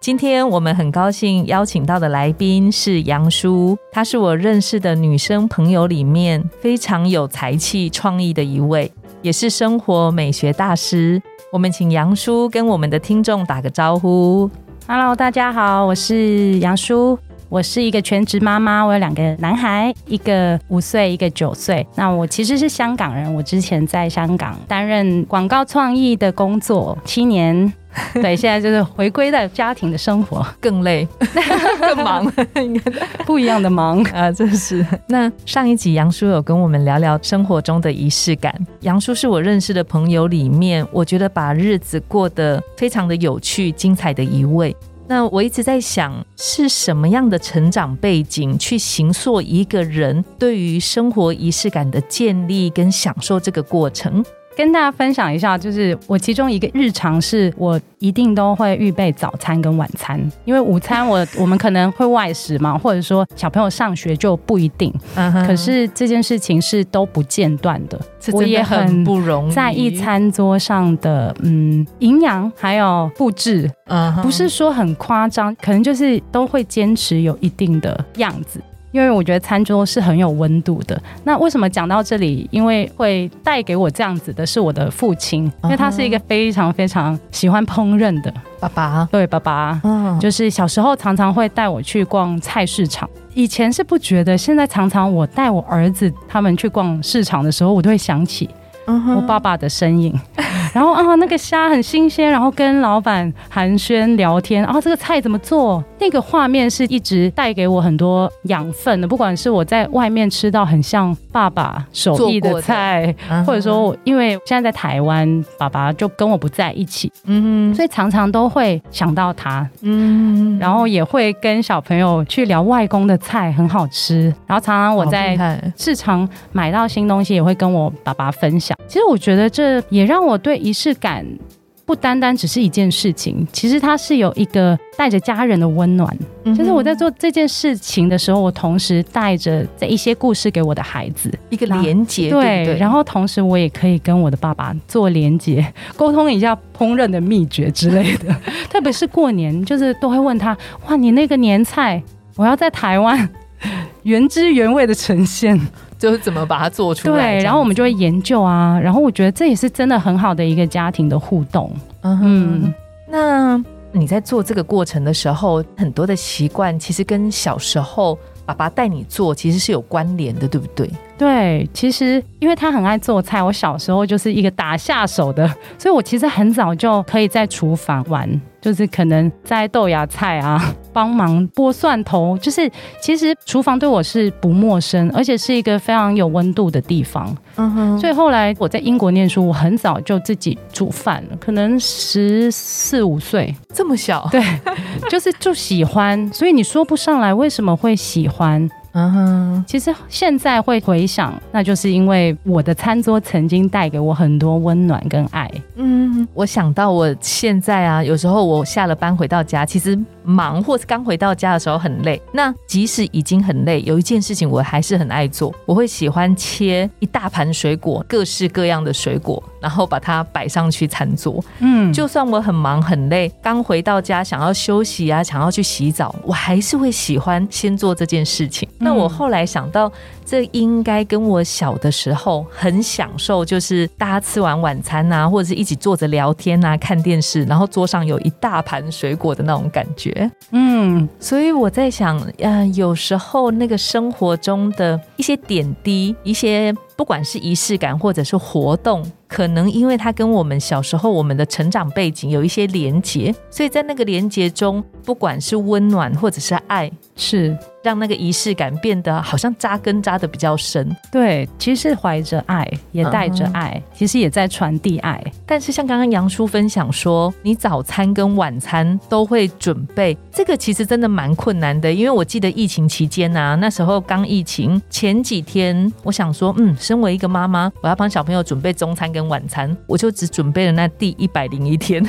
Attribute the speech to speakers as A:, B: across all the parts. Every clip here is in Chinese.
A: 今天我们很高兴邀请到的来宾是杨叔，她是我认识的女生朋友里面非常有才气、创意的一位，也是生活美学大师。我们请杨叔跟我们的听众打个招呼。
B: Hello，大家好，我是杨叔，我是一个全职妈妈，我有两个男孩，一个五岁，一个九岁。那我其实是香港人，我之前在香港担任广告创意的工作七年。对，现在就是回归到家庭的生活，
A: 更累，更忙，
B: 不一样的忙
A: 啊！真是。那上一集杨叔有跟我们聊聊生活中的仪式感。杨叔是我认识的朋友里面，我觉得把日子过得非常的有趣、精彩的一位。那我一直在想，是什么样的成长背景去形塑一个人对于生活仪式感的建立跟享受这个过程？
B: 跟大家分享一下，就是我其中一个日常是我一定都会预备早餐跟晚餐，因为午餐我我们可能会外食嘛，或者说小朋友上学就不一定。嗯可是这件事情是都不间断的，
A: 我也很不容易
B: 在一餐桌上的嗯营养还有布置，嗯，不是说很夸张，可能就是都会坚持有一定的样子。因为我觉得餐桌是很有温度的。那为什么讲到这里？因为会带给我这样子的是我的父亲，因为他是一个非常非常喜欢烹饪的
A: 爸爸。
B: 对，爸爸，嗯，就是小时候常常会带我去逛菜市场。以前是不觉得，现在常常我带我儿子他们去逛市场的时候，我都会想起。我爸爸的身影，然后啊，那个虾很新鲜，然后跟老板寒暄聊天啊，这个菜怎么做？那个画面是一直带给我很多养分的。不管是我在外面吃到很像爸爸手艺的菜，或者说因为现在在台湾，爸爸就跟我不在一起，嗯，所以常常都会想到他，嗯，然后也会跟小朋友去聊外公的菜很好吃，然后常常我在市场买到新东西，也会跟我爸爸分享。其实我觉得这也让我对仪式感不单单只是一件事情，其实它是有一个带着家人的温暖。就是我在做这件事情的时候，我同时带着这一些故事给我的孩子
A: 一个连接，
B: 对，然后同时我也可以跟我的爸爸做连接，沟通一下烹饪的秘诀之类的。特别是过年，就是都会问他：哇，你那个年菜，我要在台湾原汁原味的呈现。
A: 就是怎么把它做出来？
B: 对，然后我们就会研究啊，然后我觉得这也是真的很好的一个家庭的互动。
A: 嗯，那你在做这个过程的时候，很多的习惯其实跟小时候爸爸带你做其实是有关联的，对不对？
B: 对，其实因为他很爱做菜，我小时候就是一个打下手的，所以我其实很早就可以在厨房玩。就是可能摘豆芽菜啊，帮忙剥蒜头，就是其实厨房对我是不陌生，而且是一个非常有温度的地方。嗯哼，所以后来我在英国念书，我很早就自己煮饭了，可能十四五岁
A: 这么小，
B: 对，就是就喜欢，所以你说不上来为什么会喜欢。嗯哼，其实现在会回想，那就是因为我的餐桌曾经带给我很多温暖跟爱。
A: 嗯，我想到我现在啊，有时候我下了班回到家，其实忙或是刚回到家的时候很累。那即使已经很累，有一件事情我还是很爱做，我会喜欢切一大盘水果，各式各样的水果，然后把它摆上去餐桌。嗯，就算我很忙很累，刚回到家想要休息啊，想要去洗澡，我还是会喜欢先做这件事情。那我后来想到，这应该跟我小的时候很享受，就是大家吃完晚餐啊，或者是一起坐着聊天啊，看电视，然后桌上有一大盘水果的那种感觉。嗯，所以我在想，呃，有时候那个生活中的一些点滴，一些不管是仪式感或者是活动。可能因为它跟我们小时候我们的成长背景有一些连结，所以在那个连接中，不管是温暖或者是爱，
B: 是。
A: 让那个仪式感变得好像扎根扎的比较深，
B: 对，其实是怀着爱，也带着爱，其实也在传递爱。
A: 但是像刚刚杨叔分享说，你早餐跟晚餐都会准备，这个其实真的蛮困难的。因为我记得疫情期间啊，那时候刚疫情前几天，我想说，嗯，身为一个妈妈，我要帮小朋友准备中餐跟晚餐，我就只准备了那第一百零一天，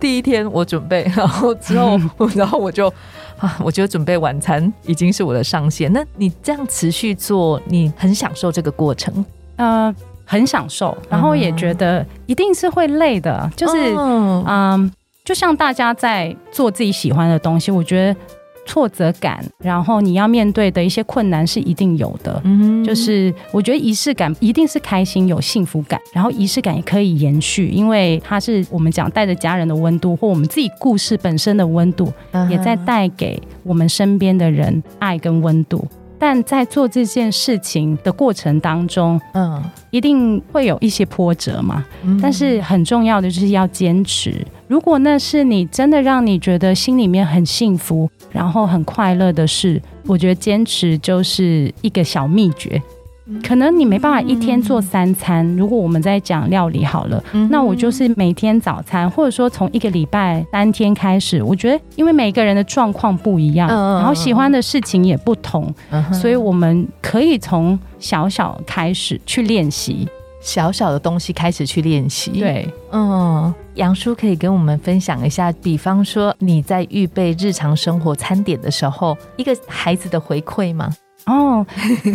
A: 第一天我准备，然后之后，然后我就。啊，我觉得准备晚餐已经是我的上限。那你这样持续做，你很享受这个过程？
B: 呃，很享受，然后也觉得一定是会累的，就是嗯，就像大家在做自己喜欢的东西，我觉得。挫折感，然后你要面对的一些困难是一定有的。嗯，就是我觉得仪式感一定是开心有幸福感，然后仪式感也可以延续，因为它是我们讲带着家人的温度，或我们自己故事本身的温度，也在带给我们身边的人爱跟温度。但在做这件事情的过程当中，嗯，一定会有一些波折嘛。但是很重要的就是要坚持。如果那是你真的让你觉得心里面很幸福，然后很快乐的事，我觉得坚持就是一个小秘诀。可能你没办法一天做三餐。如果我们在讲料理好了，那我就是每天早餐，或者说从一个礼拜三天开始。我觉得，因为每个人的状况不一样，然后喜欢的事情也不同，所以我们可以从小小开始去练习，
A: 小小的东西开始去练习。
B: 对，
A: 嗯，杨叔可以跟我们分享一下，比方说你在预备日常生活餐点的时候，一个孩子的回馈吗？哦，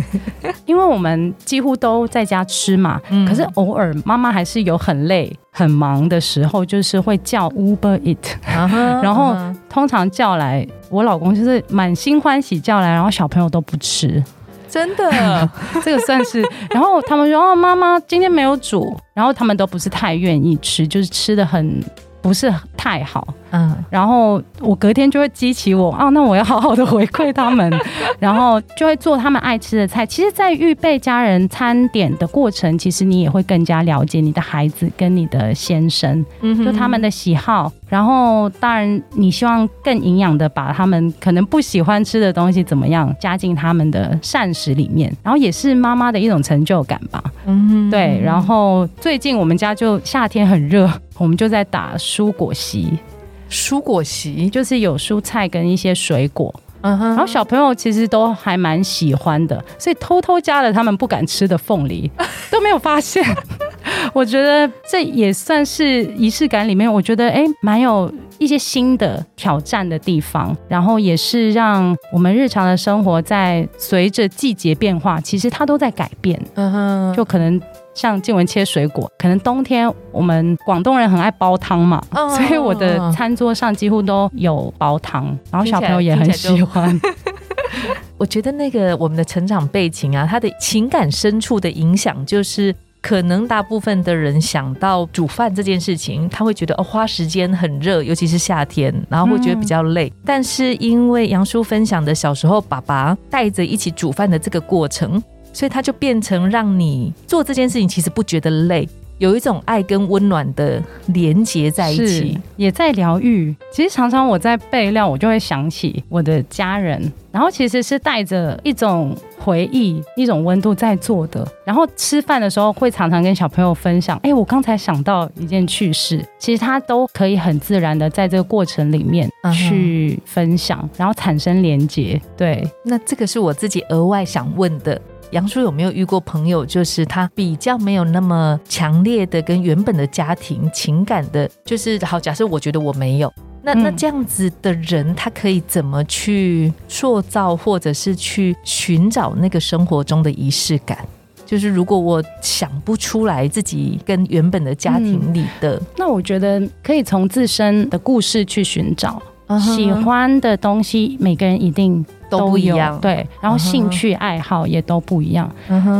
B: 因为我们几乎都在家吃嘛，可是偶尔妈妈还是有很累、很忙的时候，就是会叫 Uber Eat，然后通常叫来，我老公就是满心欢喜叫来，然后小朋友都不吃，
A: 真的，
B: 这个算是。然后他们说：“哦，妈妈今天没有煮。”然后他们都不是太愿意吃，就是吃的很。不是太好，嗯，然后我隔天就会激起我啊，那我要好好的回馈他们，然后就会做他们爱吃的菜。其实，在预备家人餐点的过程，其实你也会更加了解你的孩子跟你的先生，嗯，就他们的喜好。然后，当然，你希望更营养的把他们可能不喜欢吃的东西怎么样加进他们的膳食里面，然后也是妈妈的一种成就感吧。嗯，对。然后最近我们家就夏天很热，我们就在打蔬果席。
A: 蔬果席
B: 就是有蔬菜跟一些水果。嗯哼。然后小朋友其实都还蛮喜欢的，所以偷偷加了他们不敢吃的凤梨，都没有发现。我觉得这也算是仪式感里面，我觉得哎，蛮有一些新的挑战的地方。然后也是让我们日常的生活在随着季节变化，其实它都在改变。嗯哼，就可能像静文切水果，可能冬天我们广东人很爱煲汤嘛，所以我的餐桌上几乎都有煲汤，然后小朋友也很喜欢。
A: 我觉得那个我们的成长背景啊，他的情感深处的影响就是。可能大部分的人想到煮饭这件事情，他会觉得哦，花时间很热，尤其是夏天，然后会觉得比较累。但是因为杨叔分享的小时候爸爸带着一起煮饭的这个过程，所以它就变成让你做这件事情其实不觉得累。有一种爱跟温暖的连接在一起，
B: 也在疗愈。其实常常我在备料，我就会想起我的家人，然后其实是带着一种回忆、一种温度在做的。然后吃饭的时候，会常常跟小朋友分享：“哎，我刚才想到一件趣事。”其实他都可以很自然的在这个过程里面去分享，然后产生连接。对，
A: 那这个是我自己额外想问的。杨叔有没有遇过朋友，就是他比较没有那么强烈的跟原本的家庭情感的，就是好假设我觉得我没有，那那这样子的人，他可以怎么去塑造，或者是去寻找那个生活中的仪式感？就是如果我想不出来自己跟原本的家庭里的，
B: 那我觉得可以从自身的故事去寻找。喜欢的东西，每个人一定
A: 都不一样，
B: 对。然后兴趣爱好也都不一样，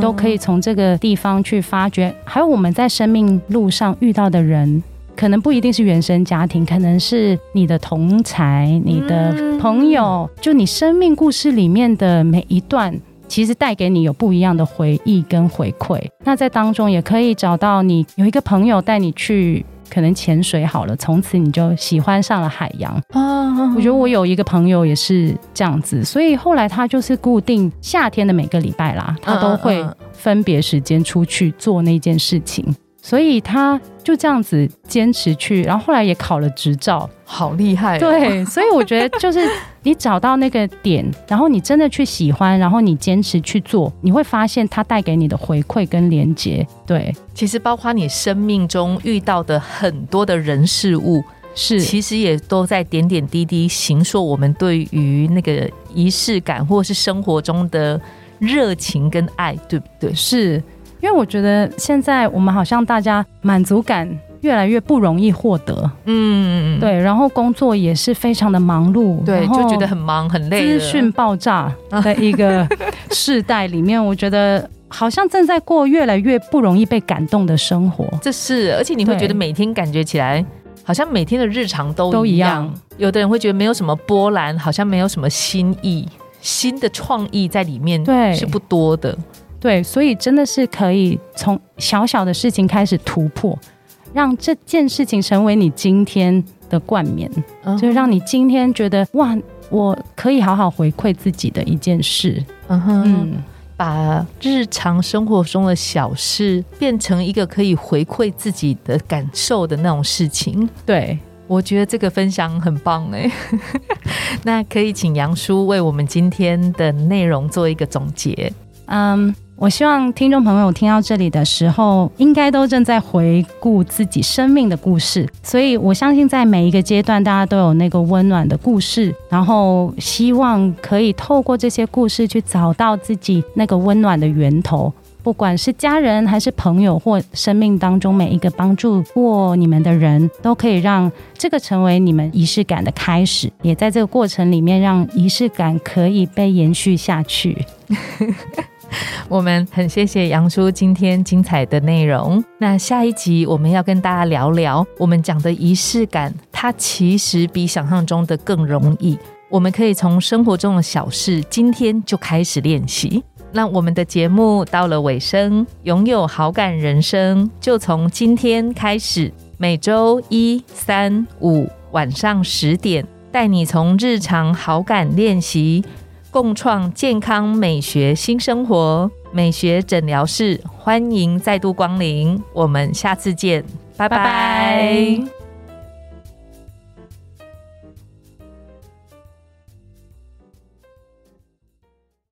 B: 都可以从这个地方去发掘。还有我们在生命路上遇到的人，可能不一定是原生家庭，可能是你的同才、你的朋友，就你生命故事里面的每一段。其实带给你有不一样的回忆跟回馈。那在当中也可以找到你有一个朋友带你去。可能潜水好了，从此你就喜欢上了海洋啊！我觉得我有一个朋友也是这样子，所以后来他就是固定夏天的每个礼拜啦，他都会分别时间出去做那件事情。所以他就这样子坚持去，然后后来也考了执照，
A: 好厉害。
B: 对，所以我觉得就是你找到那个点，然后你真的去喜欢，然后你坚持去做，你会发现它带给你的回馈跟连接。对，
A: 其实包括你生命中遇到的很多的人事物，
B: 是
A: 其实也都在点点滴滴形塑我们对于那个仪式感，或是生活中的热情跟爱，对不对？
B: 是。因为我觉得现在我们好像大家满足感越来越不容易获得，嗯，对，然后工作也是非常的忙碌，
A: 对，就觉得很忙很累。
B: 资讯爆炸 的一个世代里面，我觉得好像正在过越来越不容易被感动的生活。
A: 这是，而且你会觉得每天感觉起来好像每天的日常都都一样。有的人会觉得没有什么波澜，好像没有什么新意、新的创意在里面，
B: 对，
A: 是不多的。
B: 对，所以真的是可以从小小的事情开始突破，让这件事情成为你今天的冠冕，就让你今天觉得哇，我可以好好回馈自己的一件事。嗯
A: 哼，把日常生活中的小事变成一个可以回馈自己的感受的那种事情。
B: 对，
A: 我觉得这个分享很棒哎。那可以请杨叔为我们今天的内容做一个总结。
B: 嗯。我希望听众朋友听到这里的时候，应该都正在回顾自己生命的故事，所以我相信在每一个阶段，大家都有那个温暖的故事，然后希望可以透过这些故事去找到自己那个温暖的源头，不管是家人还是朋友，或生命当中每一个帮助过你们的人，都可以让这个成为你们仪式感的开始，也在这个过程里面让仪式感可以被延续下去。
A: 我们很谢谢杨叔今天精彩的内容。那下一集我们要跟大家聊聊，我们讲的仪式感，它其实比想象中的更容易。我们可以从生活中的小事，今天就开始练习。那我们的节目到了尾声，拥有好感人生，就从今天开始，每周一、三、五晚上十点，带你从日常好感练习。共创健康美学新生活，美学诊疗室欢迎再度光临，我们下次见，拜拜。